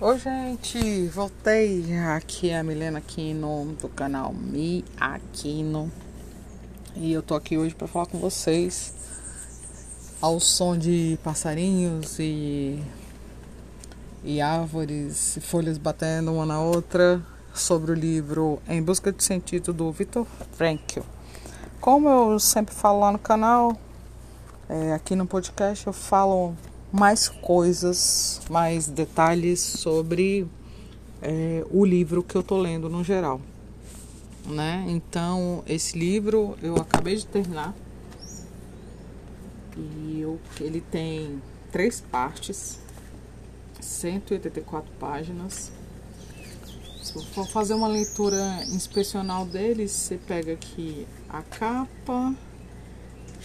Oi, gente, voltei. Aqui a Milena Aquino do canal Mi Aquino. E eu tô aqui hoje para falar com vocês ao som de passarinhos e e árvores e folhas batendo uma na outra sobre o livro Em Busca de Sentido do Viktor Frankl. Como eu sempre falo lá no canal, é, aqui no podcast eu falo mais coisas, mais detalhes sobre é, o livro que eu tô lendo no geral, né? Então esse livro eu acabei de terminar e eu, ele tem três partes, 184 páginas. Se for fazer uma leitura inspecional dele, você pega aqui a capa,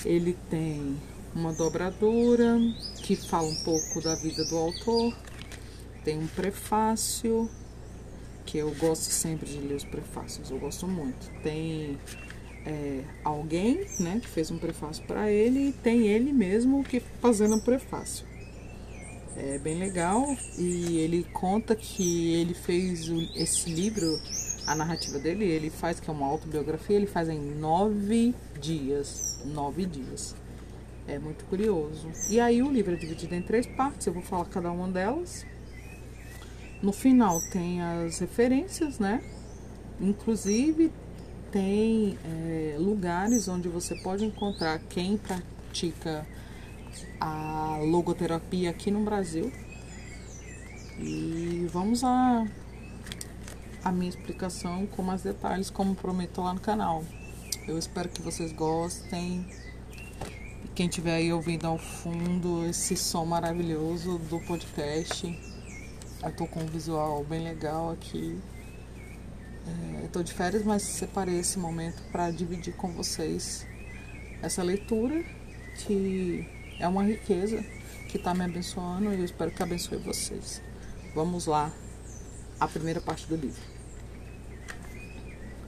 ele tem uma dobradura que fala um pouco da vida do autor. Tem um prefácio, que eu gosto sempre de ler os prefácios, eu gosto muito. Tem é, alguém né, que fez um prefácio para ele e tem ele mesmo que fazendo um prefácio. É bem legal e ele conta que ele fez esse livro, a narrativa dele, ele faz que é uma autobiografia, ele faz em nove dias. Nove dias. É muito curioso. E aí o livro é dividido em três partes, eu vou falar cada uma delas. No final tem as referências, né? Inclusive tem é, lugares onde você pode encontrar quem pratica a logoterapia aqui no Brasil. E vamos a a minha explicação com mais detalhes, como prometo lá no canal. Eu espero que vocês gostem. Quem estiver aí ouvindo ao fundo esse som maravilhoso do podcast, eu tô com um visual bem legal aqui. É, tô de férias, mas separei esse momento para dividir com vocês essa leitura que é uma riqueza que está me abençoando e eu espero que abençoe vocês. Vamos lá, a primeira parte do livro.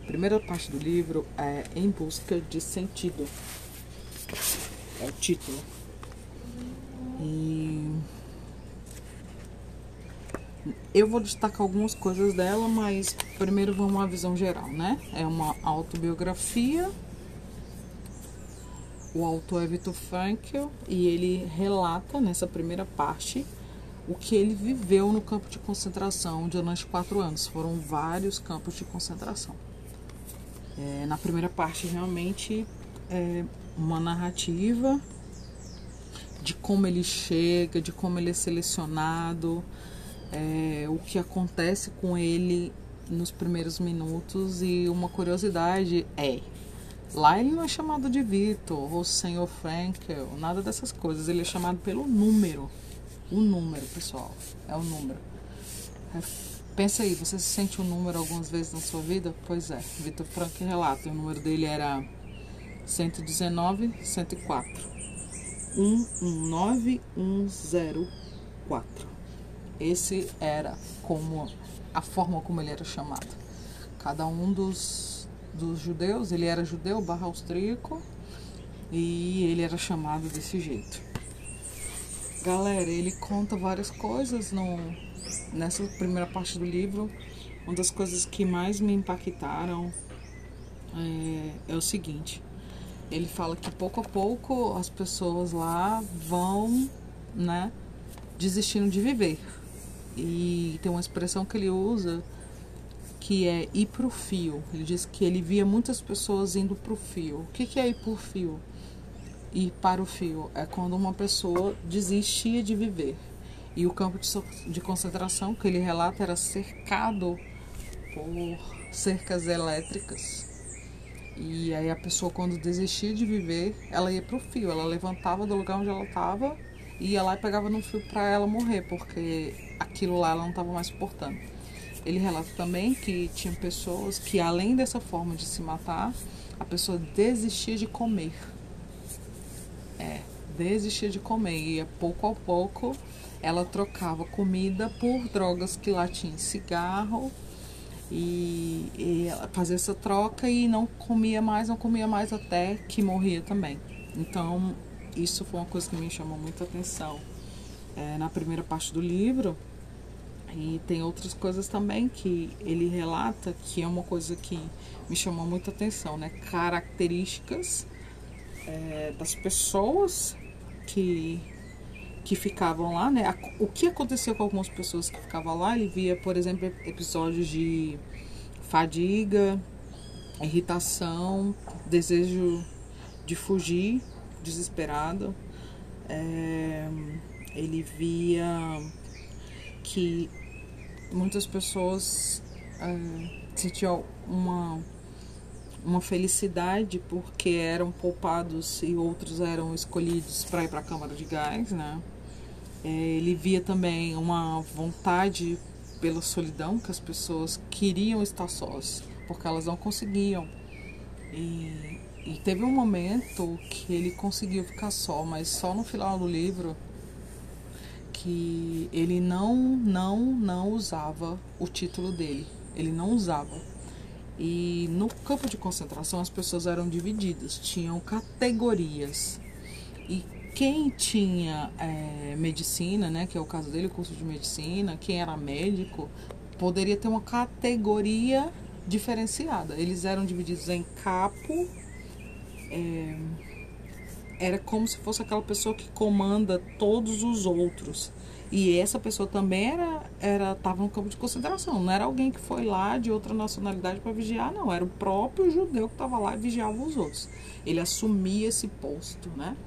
A primeira parte do livro é Em Busca de Sentido é o título. E eu vou destacar algumas coisas dela, mas primeiro vamos uma visão geral, né? É uma autobiografia. O autor é Viktor Frankl e ele relata nessa primeira parte o que ele viveu no campo de concentração durante quatro anos. Foram vários campos de concentração. É, na primeira parte, realmente, é, uma narrativa de como ele chega, de como ele é selecionado, é, o que acontece com ele nos primeiros minutos e uma curiosidade é lá ele não é chamado de Vitor ou Senhor Frankel, nada dessas coisas, ele é chamado pelo número, o número pessoal, é o número. É, pensa aí, você se sente um número algumas vezes na sua vida? Pois é, Vitor Frankel relata, o número dele era 119 104 119104. Esse era como a forma como ele era chamado. Cada um dos, dos judeus, ele era judeu barra austríaco e ele era chamado desse jeito. Galera, ele conta várias coisas no, nessa primeira parte do livro. Uma das coisas que mais me impactaram é, é o seguinte: ele fala que pouco a pouco as pessoas lá vão, né, desistindo de viver. E tem uma expressão que ele usa que é ir pro fio. Ele diz que ele via muitas pessoas indo pro fio. O que, que é ir pro fio? Ir para o fio é quando uma pessoa desistia de viver. E o campo de concentração que ele relata era cercado por cercas elétricas e aí a pessoa, quando desistia de viver, ela ia pro fio. Ela levantava do lugar onde ela estava e ia lá e pegava no fio para ela morrer, porque aquilo lá ela não estava mais suportando. Ele relata também que tinha pessoas que, além dessa forma de se matar, a pessoa desistia de comer. É, desistia de comer. E pouco a pouco ela trocava comida por drogas que lá tinha cigarro e, e fazia essa troca e não comia mais, não comia mais até que morria também. Então, isso foi uma coisa que me chamou muita atenção é, na primeira parte do livro. E tem outras coisas também que ele relata que é uma coisa que me chamou muita atenção, né? Características é, das pessoas que, que ficavam lá, né? O que aconteceu com algumas pessoas que ficavam lá, ele via, por exemplo, episódios de fadiga, irritação, desejo de fugir, desesperado. É, ele via que muitas pessoas é, sentiam uma, uma felicidade porque eram poupados e outros eram escolhidos para ir para a Câmara de Gás, né? É, ele via também uma vontade pela solidão, que as pessoas queriam estar sós, porque elas não conseguiam. E, e teve um momento que ele conseguiu ficar só, mas só no final do livro que ele não, não, não usava o título dele. Ele não usava. E no campo de concentração as pessoas eram divididas, tinham categorias. E quem tinha é, medicina, né, que é o caso dele, curso de medicina, quem era médico, poderia ter uma categoria diferenciada. Eles eram divididos em capo. É, era como se fosse aquela pessoa que comanda todos os outros. E essa pessoa também era era estava no campo de consideração. Não era alguém que foi lá de outra nacionalidade para vigiar, não. Era o próprio judeu que estava lá e vigiava os outros. Ele assumia esse posto, né?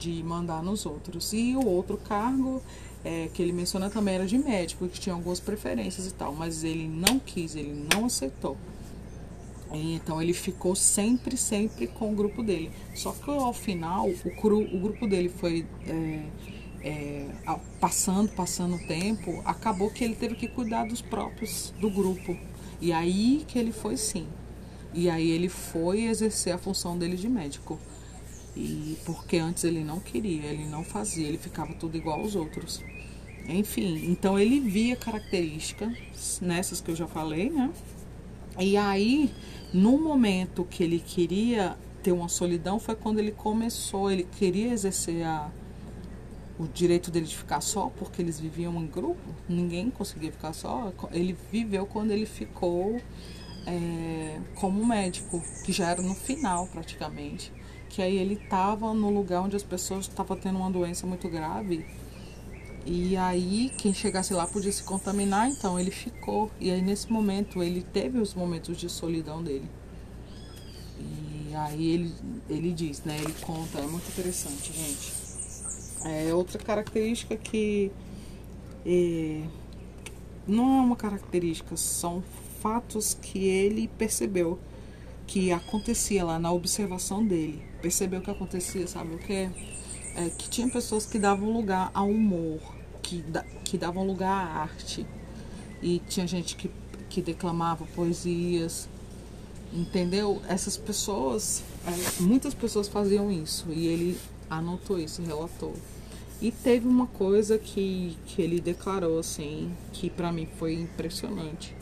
De mandar nos outros. E o outro cargo é, que ele menciona também era de médico, que tinha algumas preferências e tal. Mas ele não quis, ele não aceitou. Então ele ficou sempre, sempre com o grupo dele. Só que ao final, o, cru, o grupo dele foi é, é, passando, passando o tempo, acabou que ele teve que cuidar dos próprios do grupo. E aí que ele foi sim. E aí ele foi exercer a função dele de médico. E porque antes ele não queria, ele não fazia, ele ficava tudo igual aos outros. Enfim, então ele via características nessas que eu já falei, né? E aí, no momento que ele queria ter uma solidão, foi quando ele começou, ele queria exercer a, o direito dele de ficar só, porque eles viviam em grupo, ninguém conseguia ficar só. Ele viveu quando ele ficou é, como médico, que já era no final praticamente. Que aí ele estava no lugar onde as pessoas estavam tendo uma doença muito grave. E aí quem chegasse lá podia se contaminar, então ele ficou. E aí nesse momento ele teve os momentos de solidão dele. E aí ele, ele diz, né? Ele conta, é muito interessante, gente é outra característica que é, não é uma característica, são fatos que ele percebeu que acontecia lá na observação dele. Percebeu que acontecia, sabe o que? É, que tinha pessoas que davam lugar ao humor, que, da, que davam lugar à arte. E tinha gente que, que declamava poesias, entendeu? Essas pessoas, é, muitas pessoas faziam isso e ele anotou isso, relatou. E teve uma coisa que, que ele declarou, assim, que para mim foi impressionante.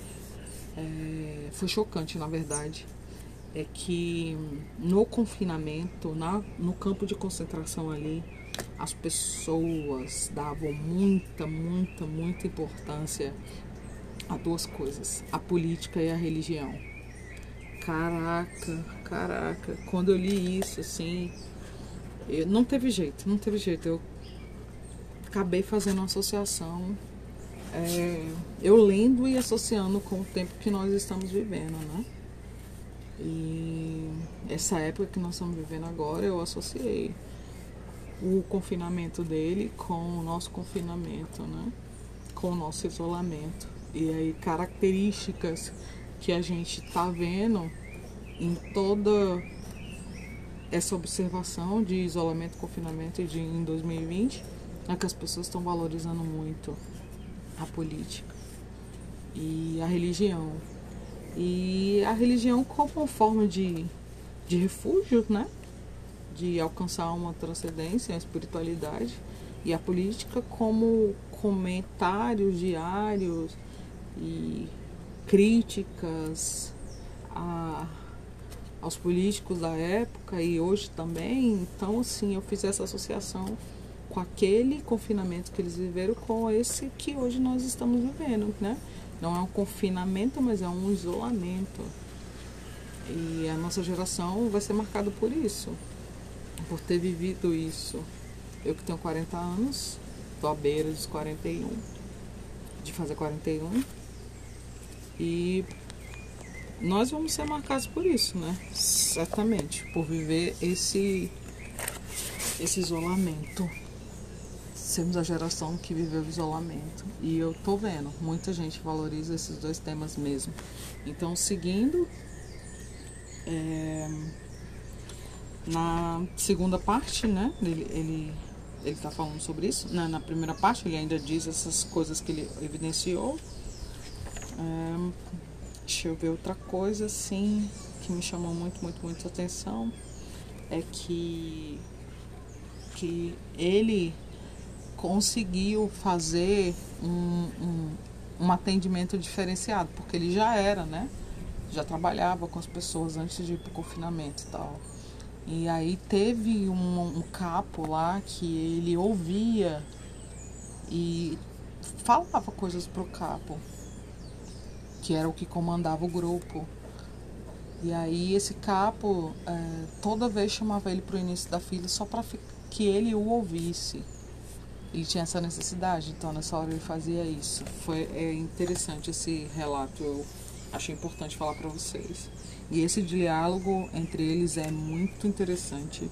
É, foi chocante, na verdade. É que no confinamento, na, no campo de concentração ali, as pessoas davam muita, muita, muita importância a duas coisas: a política e a religião. Caraca, caraca. Quando eu li isso, assim, eu, não teve jeito, não teve jeito. Eu acabei fazendo uma associação, é, eu lendo e associando com o tempo que nós estamos vivendo, né? E essa época que nós estamos vivendo agora, eu associei o confinamento dele com o nosso confinamento, né? Com o nosso isolamento. E aí características que a gente tá vendo em toda essa observação de isolamento, confinamento de, em 2020 é que as pessoas estão valorizando muito a política e a religião. E a religião como forma de, de refúgio, né? De alcançar uma transcendência, uma espiritualidade. E a política como comentários diários e críticas a aos políticos da época e hoje também. Então, assim, eu fiz essa associação com aquele confinamento que eles viveram com esse que hoje nós estamos vivendo, né? Não é um confinamento, mas é um isolamento. E a nossa geração vai ser marcada por isso, por ter vivido isso. Eu que tenho 40 anos, tô à beira dos 41, de fazer 41. E nós vamos ser marcados por isso, né? Certamente, por viver esse esse isolamento. Sermos a geração que viveu o isolamento. E eu tô vendo, muita gente valoriza esses dois temas mesmo. Então, seguindo, é, na segunda parte, né? Ele, ele, ele tá falando sobre isso. Na, na primeira parte, ele ainda diz essas coisas que ele evidenciou. É, deixa eu ver outra coisa, assim, que me chamou muito, muito, muito atenção. É que que ele conseguiu fazer um, um, um atendimento diferenciado, porque ele já era, né? Já trabalhava com as pessoas antes de ir pro confinamento e tal. E aí teve um, um capo lá que ele ouvia e falava coisas pro capo, que era o que comandava o grupo. E aí esse capo é, toda vez chamava ele pro início da fila só para que ele o ouvisse. Ele tinha essa necessidade, então nessa hora ele fazia isso. Foi é interessante esse relato, eu achei importante falar para vocês. E esse diálogo entre eles é muito interessante.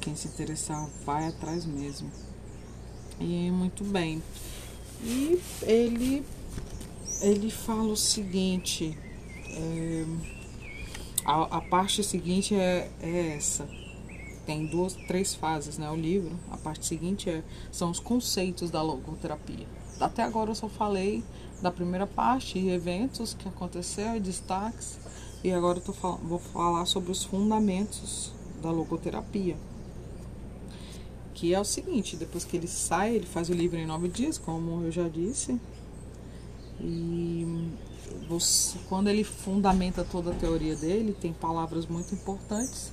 Quem se interessar vai atrás mesmo. E muito bem. E ele ele fala o seguinte. É, a, a parte seguinte é, é essa tem duas, três fases, né? O livro. A parte seguinte é, são os conceitos da logoterapia. Até agora eu só falei da primeira parte, eventos que aconteceram, destaques. E agora eu tô, vou falar sobre os fundamentos da logoterapia. Que é o seguinte, depois que ele sai, ele faz o livro em nove dias, como eu já disse. E você, quando ele fundamenta toda a teoria dele, tem palavras muito importantes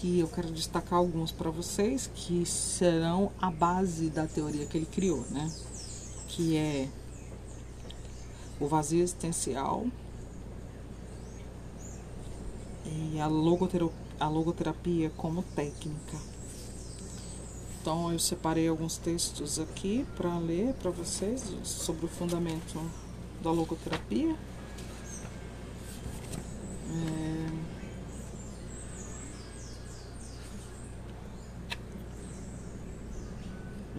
que eu quero destacar alguns para vocês que serão a base da teoria que ele criou, né? Que é o vazio existencial e a logoterapia, a logoterapia como técnica. Então eu separei alguns textos aqui para ler para vocês sobre o fundamento da logoterapia. É,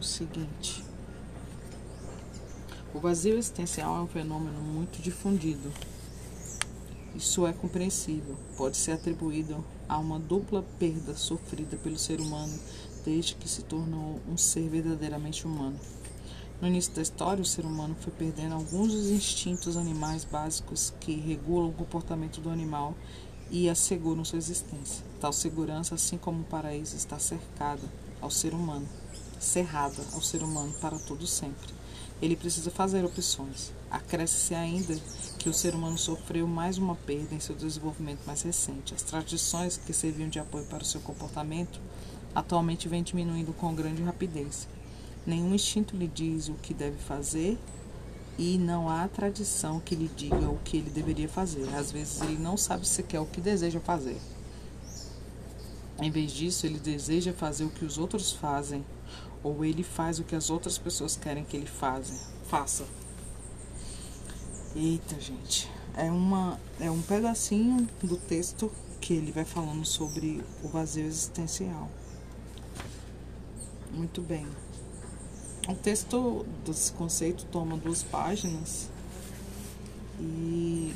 o seguinte: o vazio existencial é um fenômeno muito difundido. Isso é compreensível, pode ser atribuído a uma dupla perda sofrida pelo ser humano desde que se tornou um ser verdadeiramente humano. No início da história, o ser humano foi perdendo alguns dos instintos animais básicos que regulam o comportamento do animal e asseguram sua existência. Tal segurança, assim como o paraíso, está cercada ao ser humano cerrada ao ser humano para todo sempre. Ele precisa fazer opções. Acresce-se ainda que o ser humano sofreu mais uma perda em seu desenvolvimento mais recente. As tradições que serviam de apoio para o seu comportamento atualmente vêm diminuindo com grande rapidez. Nenhum instinto lhe diz o que deve fazer e não há tradição que lhe diga o que ele deveria fazer. Às vezes ele não sabe sequer o que deseja fazer. Em vez disso, ele deseja fazer o que os outros fazem ou ele faz o que as outras pessoas querem que ele faça. faça. Eita, gente. É, uma, é um pedacinho do texto que ele vai falando sobre o vazio existencial. Muito bem. O texto desse conceito toma duas páginas e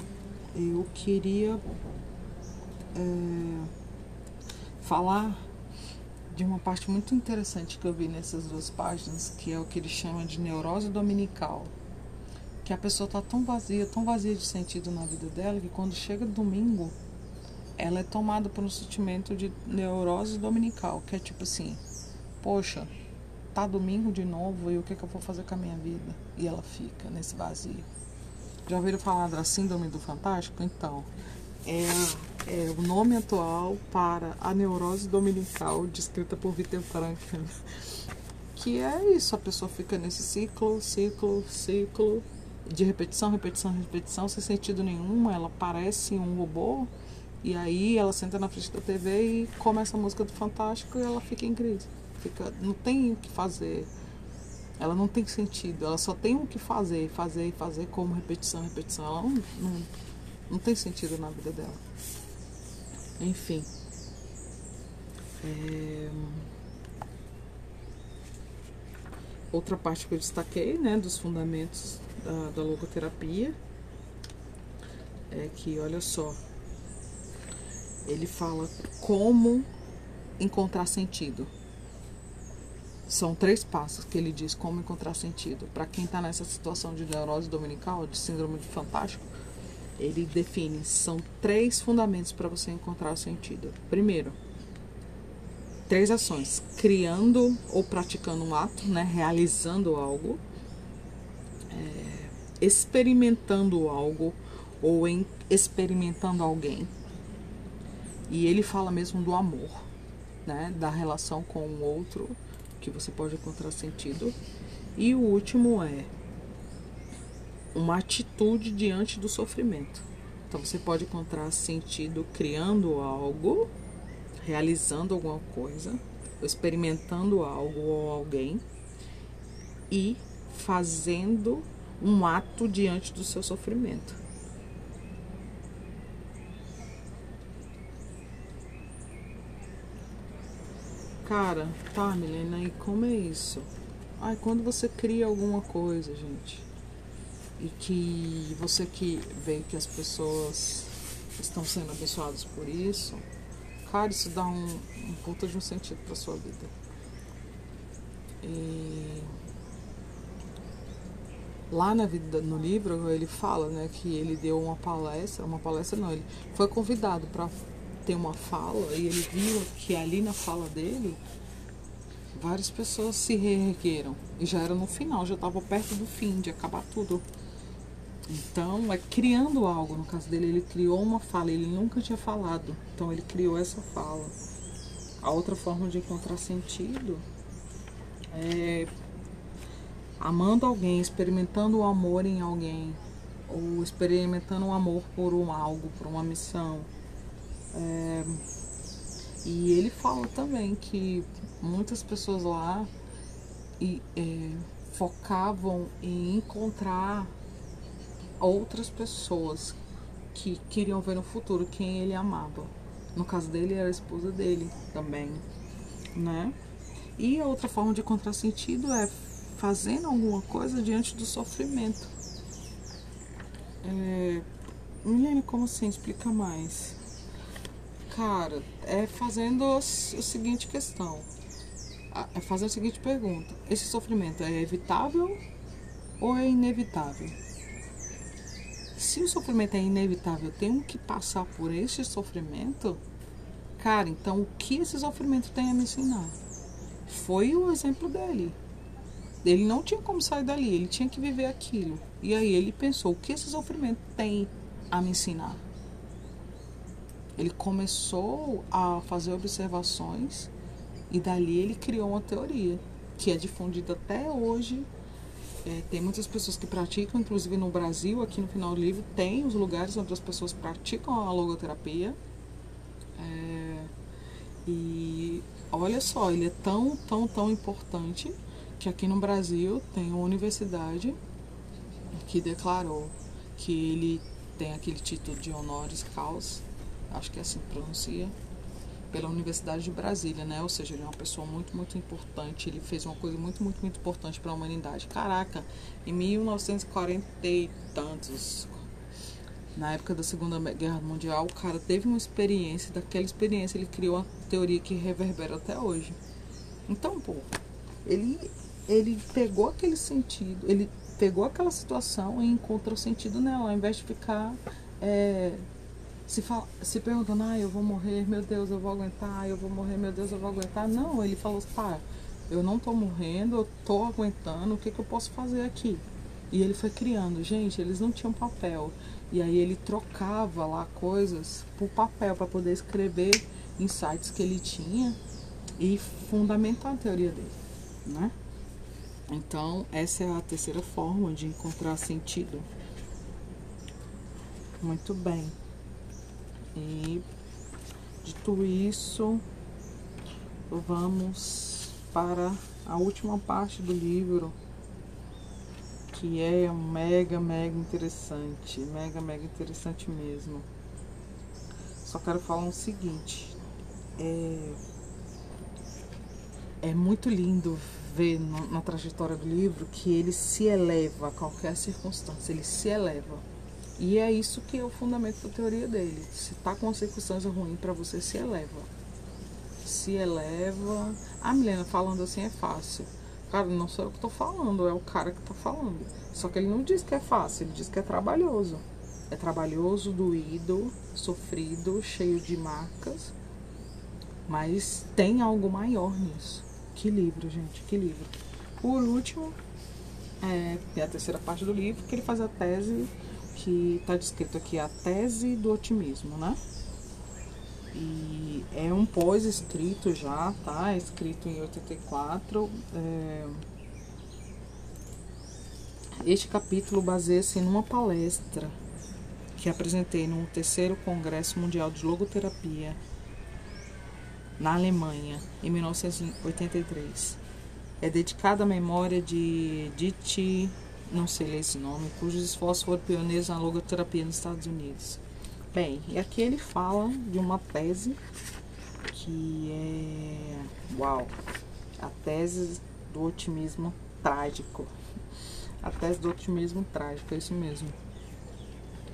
eu queria é, falar de uma parte muito interessante que eu vi nessas duas páginas, que é o que ele chama de neurose dominical. Que a pessoa está tão vazia, tão vazia de sentido na vida dela, que quando chega domingo, ela é tomada por um sentimento de neurose dominical, que é tipo assim: poxa, tá domingo de novo e o que, é que eu vou fazer com a minha vida? E ela fica nesse vazio. Já ouviram falar da síndrome do fantástico? Então, é, é o nome atual para a neurose dominical descrita por Viktor Frankl. Que é isso, a pessoa fica nesse ciclo, ciclo, ciclo, de repetição, repetição, repetição, sem sentido nenhum, ela parece um robô, e aí ela senta na frente da TV e começa a música do Fantástico e ela fica em crise. Fica, não tem o que fazer. Ela não tem sentido, ela só tem o que fazer, fazer fazer como repetição, repetição. Ela não, não, não tem sentido na vida dela. Enfim. É... Outra parte que eu destaquei, né, dos fundamentos da, da logoterapia é que, olha só, ele fala como encontrar sentido. São três passos que ele diz como encontrar sentido. Para quem está nessa situação de neurose dominical, de síndrome de fantástico, ele define são três fundamentos para você encontrar o sentido. Primeiro, três ações: criando ou praticando um ato, né, realizando algo experimentando algo ou em experimentando alguém. E ele fala mesmo do amor, né? Da relação com o outro, que você pode encontrar sentido. E o último é uma atitude diante do sofrimento. Então você pode encontrar sentido criando algo, realizando alguma coisa, experimentando algo ou alguém e fazendo um ato diante do seu sofrimento. Cara, tá, Milena, e como é isso? Ai, quando você cria alguma coisa, gente, e que você que vê que as pessoas estão sendo abençoadas por isso, cara, isso dá um, um puta de um sentido pra sua vida. E lá na vida, no livro ele fala né, que ele deu uma palestra, uma palestra não, ele foi convidado para ter uma fala e ele viu que ali na fala dele várias pessoas se reergueram e já era no final, já estava perto do fim, de acabar tudo. Então, é criando algo, no caso dele, ele criou uma fala, ele nunca tinha falado, então ele criou essa fala. A outra forma de encontrar sentido é amando alguém, experimentando o amor em alguém, ou experimentando o amor por um algo, por uma missão. É, e ele fala também que muitas pessoas lá e, é, focavam em encontrar outras pessoas que queriam ver no futuro quem ele amava. No caso dele era a esposa dele também, né? E a outra forma de encontrar sentido é fazendo alguma coisa diante do sofrimento. É, Milene, como assim? Explica mais. Cara, é fazendo a seguinte questão. É fazer a seguinte pergunta. Esse sofrimento é evitável ou é inevitável? Se o sofrimento é inevitável, eu tenho que passar por esse sofrimento, cara, então o que esse sofrimento tem a me ensinar? Foi o exemplo dele. Ele não tinha como sair dali, ele tinha que viver aquilo. E aí ele pensou: o que esse sofrimento tem a me ensinar? Ele começou a fazer observações e dali ele criou uma teoria que é difundida até hoje. É, tem muitas pessoas que praticam, inclusive no Brasil, aqui no final do livro, tem os lugares onde as pessoas praticam a logoterapia. É, e olha só, ele é tão, tão, tão importante que aqui no Brasil tem uma universidade que declarou que ele tem aquele título de honoris causa, acho que é assim que pronuncia, pela Universidade de Brasília, né? Ou seja, ele é uma pessoa muito, muito importante. Ele fez uma coisa muito, muito, muito importante para a humanidade. Caraca, em 1940 e tantos, na época da Segunda Guerra Mundial, o cara teve uma experiência, daquela experiência ele criou uma teoria que reverbera até hoje. Então, pô, ele ele pegou aquele sentido, ele pegou aquela situação e encontrou sentido nela, ao invés de ficar é, se, fala, se perguntando, ah, eu vou morrer, meu Deus, eu vou aguentar, eu vou morrer, meu Deus, eu vou aguentar. Não, ele falou, tá, eu não tô morrendo, eu tô aguentando, o que, que eu posso fazer aqui? E ele foi criando. Gente, eles não tinham papel. E aí ele trocava lá coisas por papel para poder escrever insights que ele tinha e fundamentar a teoria dele, né? Então, essa é a terceira forma de encontrar sentido. Muito bem. E dito isso, vamos para a última parte do livro, que é mega, mega interessante. Mega, mega interessante mesmo. Só quero falar o seguinte. É, é muito lindo ver na trajetória do livro que ele se eleva a qualquer circunstância, ele se eleva. E é isso que é o fundamento da teoria dele. Se tá com uma circunstância ruim para você, se eleva. Se eleva. A Milena falando assim é fácil. Cara, não sou eu que tô falando, é o cara que tá falando. Só que ele não diz que é fácil, ele diz que é trabalhoso. É trabalhoso, doído, sofrido, cheio de marcas. Mas tem algo maior nisso. Que livro, gente, que livro. Por último, é a terceira parte do livro, que ele faz a tese que está descrito aqui, a tese do otimismo, né? E é um pós-escrito já, tá? É escrito em 84. É... Este capítulo baseia-se numa palestra que apresentei no terceiro Congresso Mundial de Logoterapia na Alemanha, em 1983. É dedicado à memória de Dietrich não sei ler esse nome, cujos esforços foram pioneiros na logoterapia nos Estados Unidos. Bem, e aqui ele fala de uma tese que é. Uau! A tese do otimismo trágico. A tese do otimismo trágico, é isso mesmo.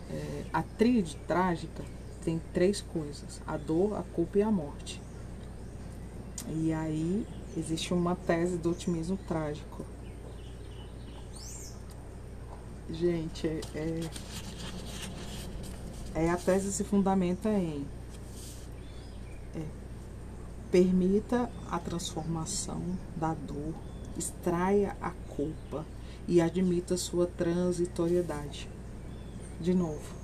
É, a tríade trágica tem três coisas: a dor, a culpa e a morte. E aí existe uma tese do otimismo trágico Gente, é, é, é, a tese se fundamenta em é, permita a transformação da dor, extraia a culpa e admita sua transitoriedade. De novo,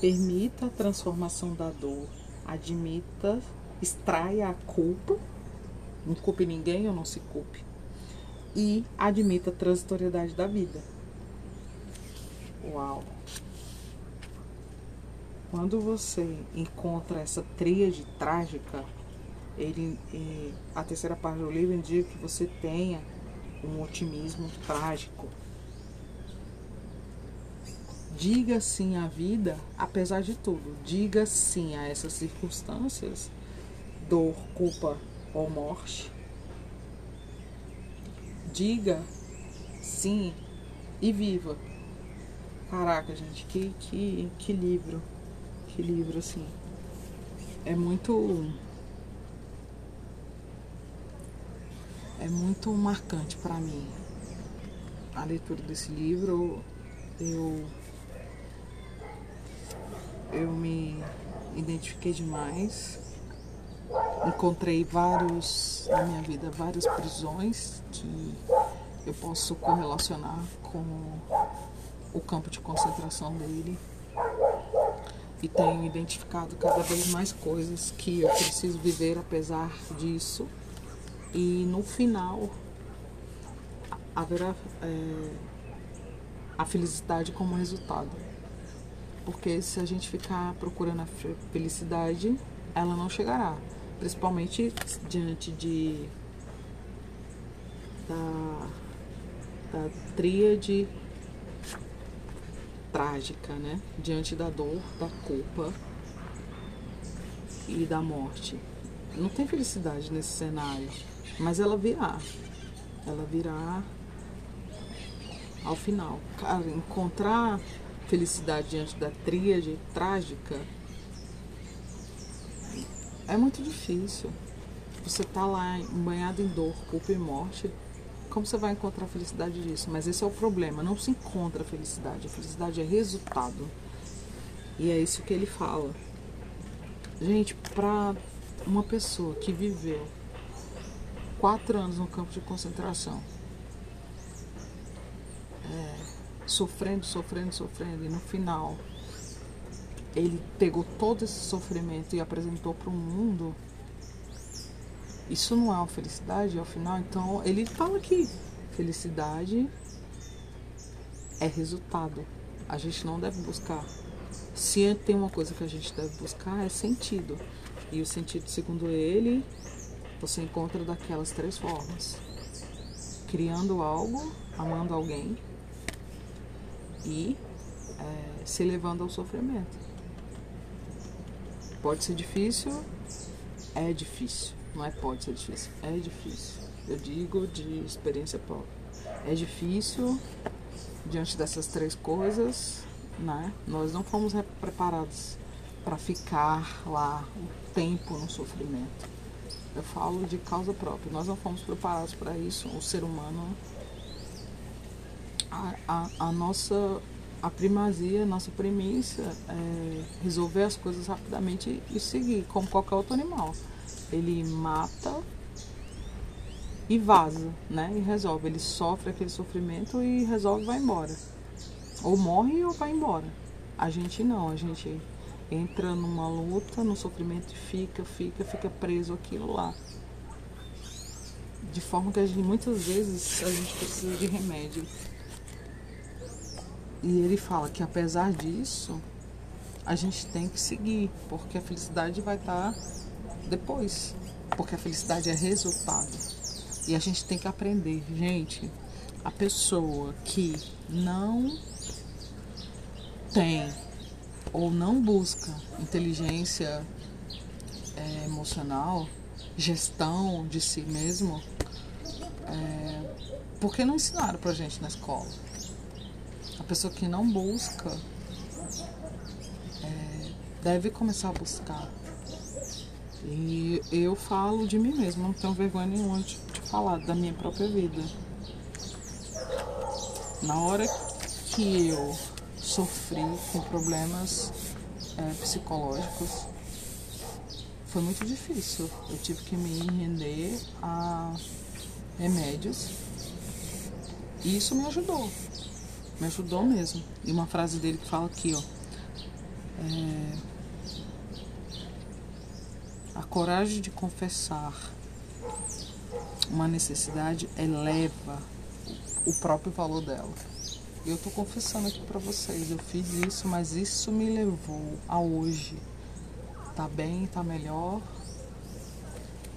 permita a transformação da dor, admita, extraia a culpa, não culpe ninguém ou não se culpe, e admita a transitoriedade da vida. Uau! Quando você encontra essa tríade trágica, ele, a terceira parte do livro indica que você tenha um otimismo trágico. Diga sim à vida, apesar de tudo. Diga sim a essas circunstâncias, dor, culpa ou morte. Diga sim e viva. Caraca, gente, que, que, que livro. Que livro, assim. É muito. É muito marcante para mim. A leitura desse livro, eu. Eu me identifiquei demais. Encontrei vários, na minha vida, várias prisões que eu posso correlacionar com o campo de concentração dele e tenho identificado cada vez mais coisas que eu preciso viver apesar disso. E no final haverá é, a felicidade como resultado. Porque se a gente ficar procurando a felicidade ela não chegará. Principalmente diante de da, da tríade trágica, né? Diante da dor, da culpa e da morte. Não tem felicidade nesse cenário, mas ela virá. Ela virá ao final. Cara, encontrar felicidade diante da tríade trágica é muito difícil. Você tá lá banhado em dor, culpa e morte como você vai encontrar a felicidade disso? Mas esse é o problema, não se encontra a felicidade. A felicidade é resultado. E é isso que ele fala. Gente, para uma pessoa que viveu quatro anos no campo de concentração, é, sofrendo, sofrendo, sofrendo, e no final ele pegou todo esse sofrimento e apresentou para o mundo, isso não é uma felicidade ao final? Então ele fala que felicidade é resultado. A gente não deve buscar. Se tem uma coisa que a gente deve buscar é sentido. E o sentido, segundo ele, você encontra daquelas três formas: criando algo, amando alguém e é, se levando ao sofrimento. Pode ser difícil, é difícil. Não é pode ser difícil, é difícil. Eu digo de experiência própria. É difícil diante dessas três coisas, né? Nós não fomos preparados para ficar lá o tempo no sofrimento. Eu falo de causa própria. Nós não fomos preparados para isso. O ser humano, a, a, a nossa a primazia, a nossa premissa é resolver as coisas rapidamente e seguir, como qualquer outro animal. Ele mata e vaza, né? E resolve. Ele sofre aquele sofrimento e resolve vai embora. Ou morre ou vai embora. A gente não, a gente entra numa luta, no sofrimento e fica, fica, fica preso aquilo lá. De forma que gente, muitas vezes a gente precisa de remédio e ele fala que apesar disso, a gente tem que seguir, porque a felicidade vai estar depois. Porque a felicidade é resultado. E a gente tem que aprender, gente, a pessoa que não tem ou não busca inteligência é, emocional, gestão de si mesmo, é, porque não ensinaram pra gente na escola? A pessoa que não busca é, deve começar a buscar. E eu falo de mim mesma, não tenho vergonha nenhuma de, de falar da minha própria vida. Na hora que eu sofri com problemas é, psicológicos, foi muito difícil. Eu tive que me render a remédios. E isso me ajudou. Me ajudou mesmo. E uma frase dele que fala aqui, ó. É, a coragem de confessar uma necessidade eleva o próprio valor dela. Eu tô confessando aqui para vocês, eu fiz isso, mas isso me levou a hoje. Tá bem, tá melhor.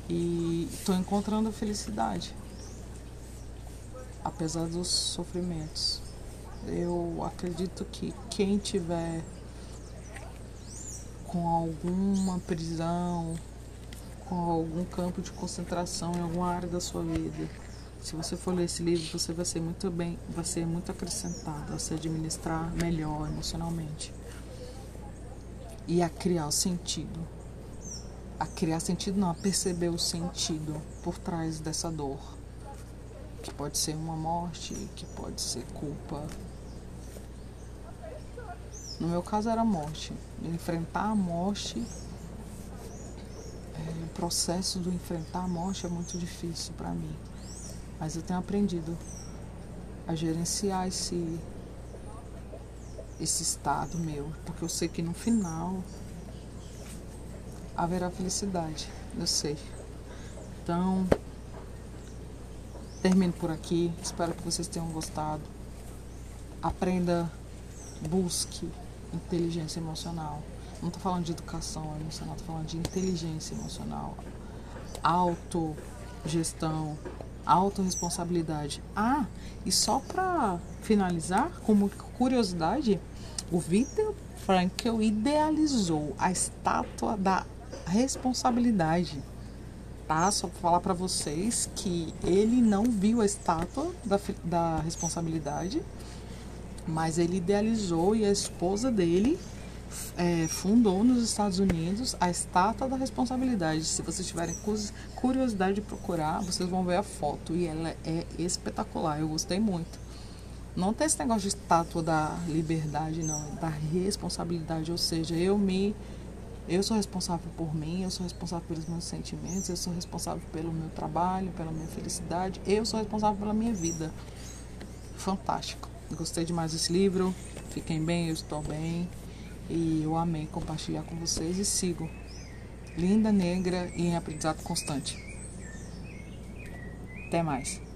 E tô encontrando a felicidade. Apesar dos sofrimentos eu acredito que quem tiver com alguma prisão, com algum campo de concentração em alguma área da sua vida, se você for ler esse livro, você vai ser muito bem, vai ser muito acrescentado a se administrar melhor emocionalmente e a criar o sentido. A criar sentido não, a perceber o sentido por trás dessa dor. Que pode ser uma morte, que pode ser culpa, no meu caso era a morte. Enfrentar a morte, é, o processo do enfrentar a morte é muito difícil para mim. Mas eu tenho aprendido a gerenciar esse, esse estado meu, porque eu sei que no final haverá felicidade, eu sei. Então, termino por aqui. Espero que vocês tenham gostado. Aprenda, busque inteligência emocional. Não estou falando de educação emocional, estou falando de inteligência emocional, autogestão, autorresponsabilidade. Ah, e só para finalizar, como curiosidade, o Viktor Frankl idealizou a estátua da responsabilidade. Tá? Só para falar para vocês que ele não viu a estátua da, da responsabilidade mas ele idealizou e a esposa dele é, fundou nos Estados Unidos a estátua da responsabilidade. Se vocês tiverem curiosidade de procurar, vocês vão ver a foto e ela é espetacular. Eu gostei muito. Não tem esse negócio de estátua da liberdade, não, é da responsabilidade. Ou seja, eu me. Eu sou responsável por mim, eu sou responsável pelos meus sentimentos, eu sou responsável pelo meu trabalho, pela minha felicidade, eu sou responsável pela minha vida. Fantástico. Gostei demais desse livro. Fiquem bem, eu estou bem. E eu amei compartilhar com vocês e sigo. Linda, negra e em aprendizado constante. Até mais.